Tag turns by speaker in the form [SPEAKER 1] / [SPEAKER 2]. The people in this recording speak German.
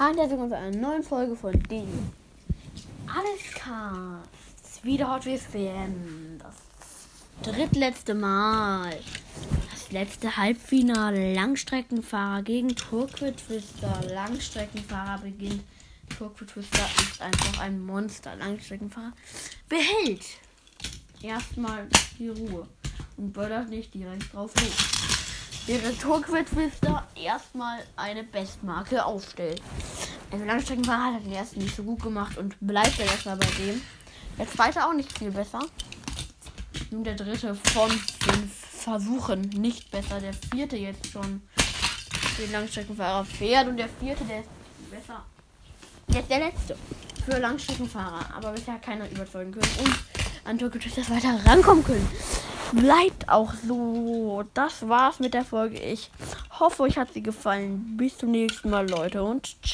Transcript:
[SPEAKER 1] Hallo herzlich willkommen zu einer neuen Folge von den Alles Casts. Wieder Hot Wheels WM. Das drittletzte Mal. Das letzte Halbfinale. Langstreckenfahrer gegen Turquid Twister. Langstreckenfahrer beginnt. Turquid Twister ist einfach ein Monster. Langstreckenfahrer behält erstmal die Ruhe und böllert nicht direkt drauf los während Turquid Twister erstmal eine Bestmarke aufstellt. Also Langstreckenfahrer hat den ersten nicht so gut gemacht und bleibt er erstmal bei dem. Der zweite auch nicht viel besser. Nun der dritte von fünf Versuchen nicht besser. Der vierte jetzt schon den Langstreckenfahrer fährt und der vierte, der ist besser. Jetzt der letzte für Langstreckenfahrer, aber bisher keiner überzeugen können und an Tokyo Twister weiter rankommen können bleibt auch so. Das war's mit der Folge. Ich hoffe, euch hat sie gefallen. Bis zum nächsten Mal, Leute. Und